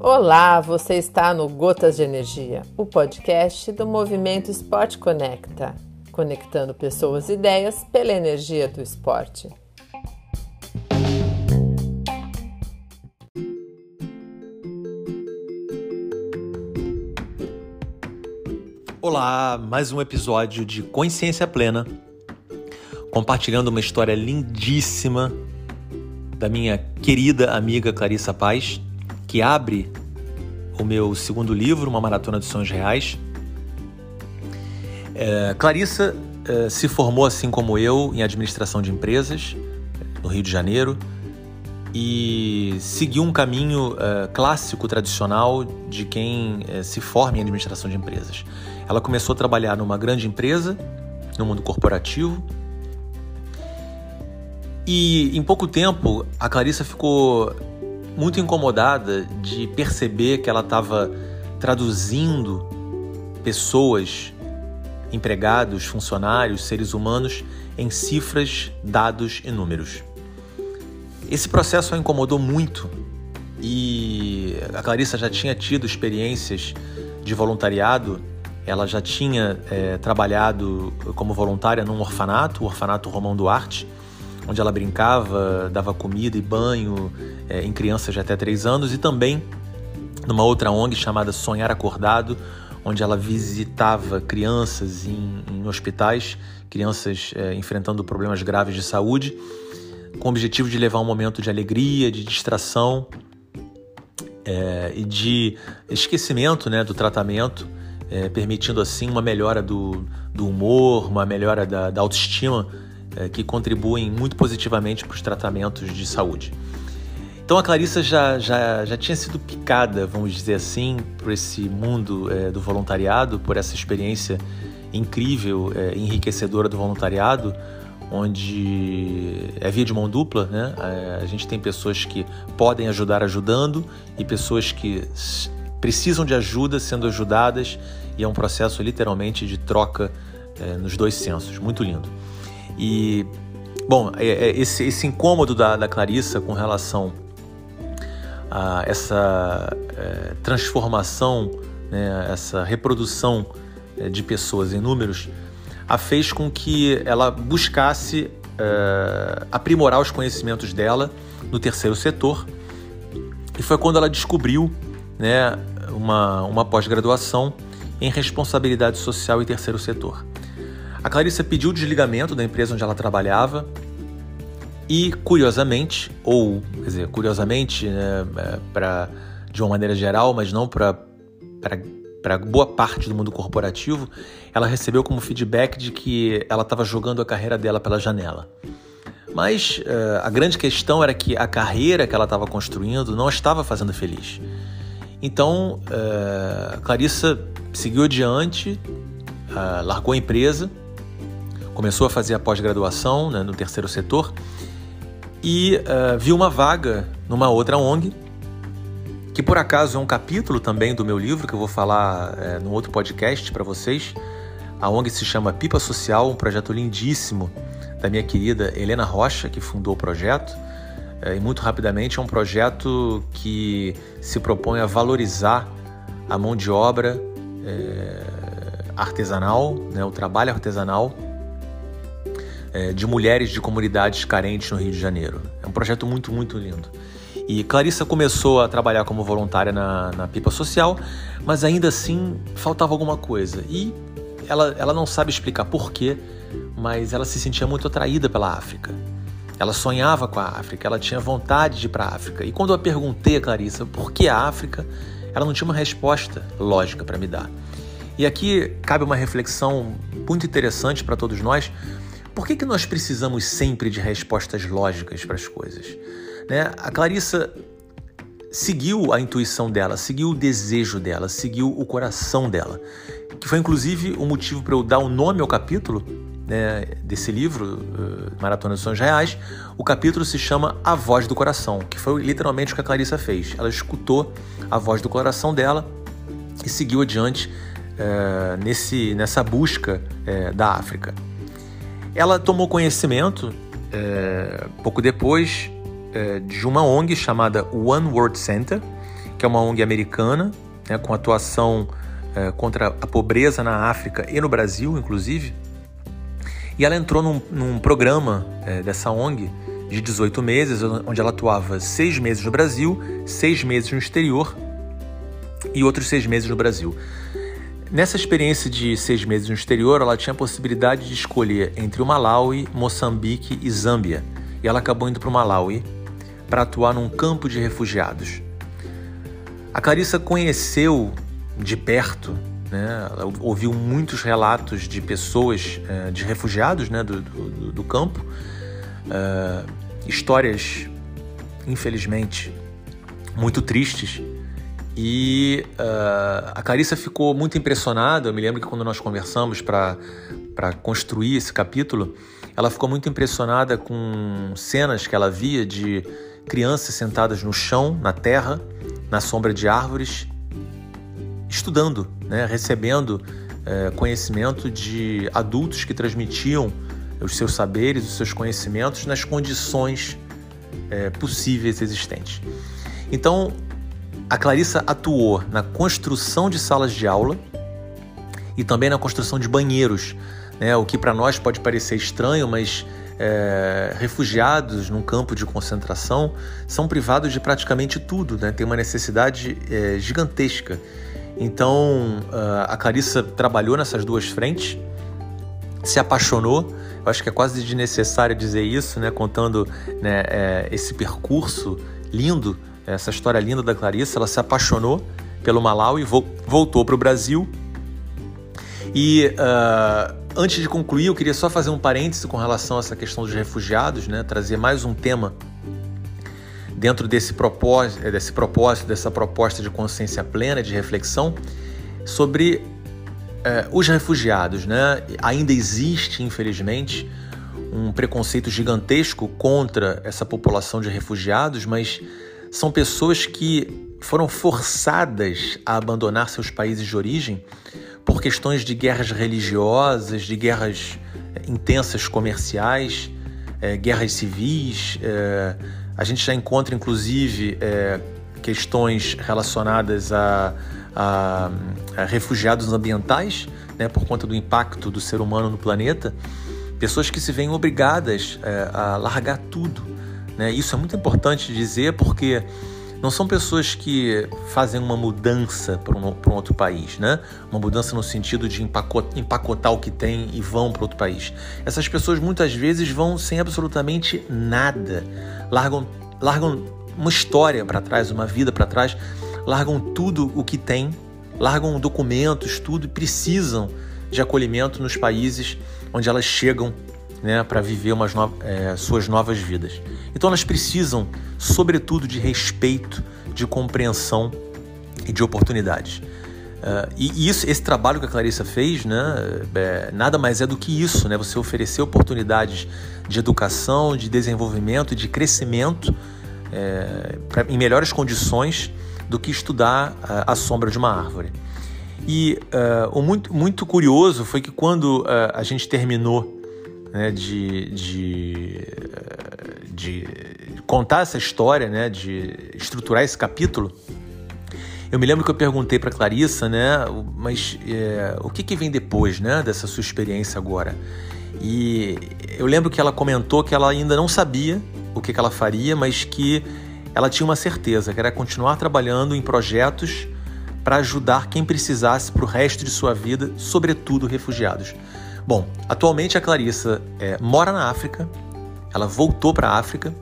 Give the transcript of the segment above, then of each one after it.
Olá, você está no Gotas de Energia, o podcast do movimento Esporte Conecta, conectando pessoas e ideias pela energia do esporte. Olá, mais um episódio de Consciência Plena, compartilhando uma história lindíssima da minha querida amiga Clarissa Paz que abre o meu segundo livro, Uma Maratona de Sonhos Reais. É, Clarissa é, se formou, assim como eu, em administração de empresas, no Rio de Janeiro, e seguiu um caminho é, clássico, tradicional, de quem é, se forma em administração de empresas. Ela começou a trabalhar numa grande empresa, no mundo corporativo, e em pouco tempo a Clarissa ficou muito incomodada de perceber que ela estava traduzindo pessoas, empregados, funcionários, seres humanos em cifras, dados e números. Esse processo a incomodou muito e a Clarissa já tinha tido experiências de voluntariado. Ela já tinha é, trabalhado como voluntária num orfanato, o Orfanato Romão Duarte, onde ela brincava, dava comida e banho é, em crianças de até 3 anos, e também numa outra ONG chamada Sonhar Acordado, onde ela visitava crianças em, em hospitais, crianças é, enfrentando problemas graves de saúde, com o objetivo de levar um momento de alegria, de distração é, e de esquecimento né, do tratamento, é, permitindo assim uma melhora do, do humor, uma melhora da, da autoestima é, que contribuem muito positivamente para os tratamentos de saúde. Então a Clarissa já, já, já tinha sido picada, vamos dizer assim, por esse mundo é, do voluntariado, por essa experiência incrível, é, enriquecedora do voluntariado, onde é via de mão dupla, né? É, a gente tem pessoas que podem ajudar ajudando e pessoas que precisam de ajuda sendo ajudadas e é um processo literalmente de troca é, nos dois sensos, muito lindo. E, bom, é, é, esse, esse incômodo da, da Clarissa com relação a essa é, transformação, né, essa reprodução é, de pessoas em números, a fez com que ela buscasse é, aprimorar os conhecimentos dela no terceiro setor. E foi quando ela descobriu né, uma, uma pós-graduação em responsabilidade social e terceiro setor. A Clarissa pediu o desligamento da empresa onde ela trabalhava e, curiosamente, ou, quer dizer, curiosamente, né, é, pra, de uma maneira geral, mas não para boa parte do mundo corporativo, ela recebeu como feedback de que ela estava jogando a carreira dela pela janela. Mas uh, a grande questão era que a carreira que ela estava construindo não estava fazendo feliz. Então, uh, Clarissa seguiu adiante, uh, largou a empresa começou a fazer a pós-graduação né, no terceiro setor e uh, viu uma vaga numa outra ONG, que por acaso é um capítulo também do meu livro, que eu vou falar é, num outro podcast para vocês. A ONG se chama Pipa Social, um projeto lindíssimo da minha querida Helena Rocha, que fundou o projeto. É, e muito rapidamente é um projeto que se propõe a valorizar a mão de obra é, artesanal, né, o trabalho artesanal é, de mulheres de comunidades carentes no Rio de Janeiro. É um projeto muito, muito lindo. E Clarissa começou a trabalhar como voluntária na, na Pipa Social, mas ainda assim faltava alguma coisa. E ela, ela não sabe explicar porquê, mas ela se sentia muito atraída pela África. Ela sonhava com a África, ela tinha vontade de ir para a África. E quando eu perguntei a Clarissa por que a África, ela não tinha uma resposta lógica para me dar. E aqui cabe uma reflexão muito interessante para todos nós, por que, que nós precisamos sempre de respostas lógicas para as coisas? Né? A Clarissa seguiu a intuição dela, seguiu o desejo dela, seguiu o coração dela, que foi inclusive o motivo para eu dar o um nome ao capítulo né, desse livro, uh, Maratona dos Sonhos Reais. O capítulo se chama A Voz do Coração, que foi literalmente o que a Clarissa fez. Ela escutou a voz do coração dela e seguiu adiante uh, nesse, nessa busca uh, da África. Ela tomou conhecimento é, pouco depois, é, de uma ONG chamada One World Center, que é uma ONG americana, né, com atuação é, contra a pobreza na África e no Brasil, inclusive. E ela entrou num, num programa é, dessa ONG de 18 meses, onde ela atuava seis meses no Brasil, seis meses no exterior e outros seis meses no Brasil. Nessa experiência de seis meses no exterior, ela tinha a possibilidade de escolher entre o Malawi, Moçambique e Zâmbia. E ela acabou indo para o Malawi para atuar num campo de refugiados. A Clarissa conheceu de perto, né, ouviu muitos relatos de pessoas, eh, de refugiados né, do, do, do campo, uh, histórias, infelizmente, muito tristes. E uh, a Clarissa ficou muito impressionada. Eu me lembro que quando nós conversamos para construir esse capítulo, ela ficou muito impressionada com cenas que ela via de crianças sentadas no chão, na terra, na sombra de árvores, estudando, né, recebendo uh, conhecimento de adultos que transmitiam os seus saberes, os seus conhecimentos nas condições é, possíveis existentes. Então, a Clarissa atuou na construção de salas de aula e também na construção de banheiros, né? o que para nós pode parecer estranho, mas é, refugiados num campo de concentração são privados de praticamente tudo, né? tem uma necessidade é, gigantesca. Então, a Clarissa trabalhou nessas duas frentes, se apaixonou eu acho que é quase desnecessário dizer isso, né? Contando né, é, esse percurso lindo, essa história linda da Clarissa. Ela se apaixonou pelo Malau e vo voltou para o Brasil. E uh, antes de concluir, eu queria só fazer um parêntese com relação a essa questão dos refugiados, né? Trazer mais um tema dentro desse propósito, desse propósito, dessa proposta de consciência plena, de reflexão, sobre é, os refugiados, né? Ainda existe, infelizmente, um preconceito gigantesco contra essa população de refugiados, mas são pessoas que foram forçadas a abandonar seus países de origem por questões de guerras religiosas, de guerras é, intensas comerciais, é, guerras civis. É, a gente já encontra, inclusive, é, questões relacionadas a a, a refugiados ambientais, né, por conta do impacto do ser humano no planeta, pessoas que se veem obrigadas a largar tudo. Né? Isso é muito importante dizer porque não são pessoas que fazem uma mudança para um, um, outro país, né? Uma mudança no sentido de empacotar, empacotar o que tem e vão para outro país. Essas pessoas muitas vezes vão sem absolutamente nada, largam, largam uma história para trás, uma vida para trás, largam tudo o que têm, largam documentos, tudo e precisam de acolhimento nos países onde elas chegam né, para viver umas no... é, suas novas vidas. Então elas precisam, sobretudo, de respeito, de compreensão e de oportunidades. Uh, e isso, esse trabalho que a Clarissa fez, né, é, nada mais é do que isso, né, você oferecer oportunidades de educação, de desenvolvimento, de crescimento é, pra, em melhores condições do que estudar a sombra de uma árvore. E uh, o muito, muito curioso foi que quando uh, a gente terminou né, de, de, de, contar essa história, né, de estruturar esse capítulo, eu me lembro que eu perguntei para Clarissa, né, mas é, o que, que vem depois, né, dessa sua experiência agora? E eu lembro que ela comentou que ela ainda não sabia o que, que ela faria, mas que ela tinha uma certeza, que era continuar trabalhando em projetos para ajudar quem precisasse para o resto de sua vida, sobretudo refugiados. Bom, atualmente a Clarissa é, mora na África, ela voltou para a África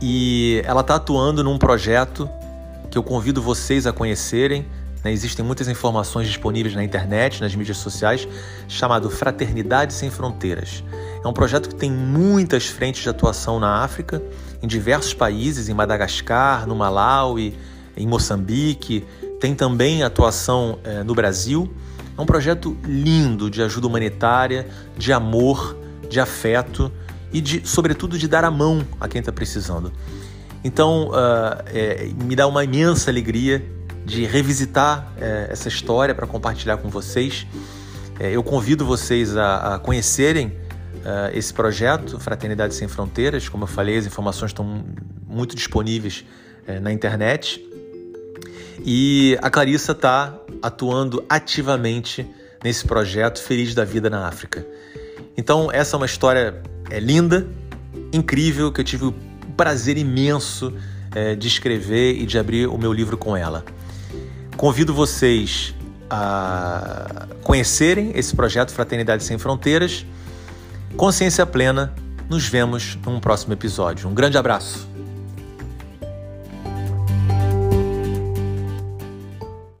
e ela está atuando num projeto que eu convido vocês a conhecerem. Né? Existem muitas informações disponíveis na internet, nas mídias sociais, chamado Fraternidade Sem Fronteiras. É um projeto que tem muitas frentes de atuação na África em diversos países, em Madagascar, no Malawi, em Moçambique, tem também atuação é, no Brasil. É um projeto lindo de ajuda humanitária, de amor, de afeto e, de, sobretudo, de dar a mão a quem está precisando. Então, uh, é, me dá uma imensa alegria de revisitar é, essa história para compartilhar com vocês. É, eu convido vocês a, a conhecerem uh, esse projeto, Fraternidade Sem Fronteiras. Como eu falei, as informações estão muito disponíveis uh, na internet. E a Clarissa está atuando ativamente nesse projeto Feliz da Vida na África. Então, essa é uma história é, linda, incrível, que eu tive o prazer imenso é, de escrever e de abrir o meu livro com ela. Convido vocês a conhecerem esse projeto Fraternidade Sem Fronteiras. Consciência Plena, nos vemos num próximo episódio. Um grande abraço.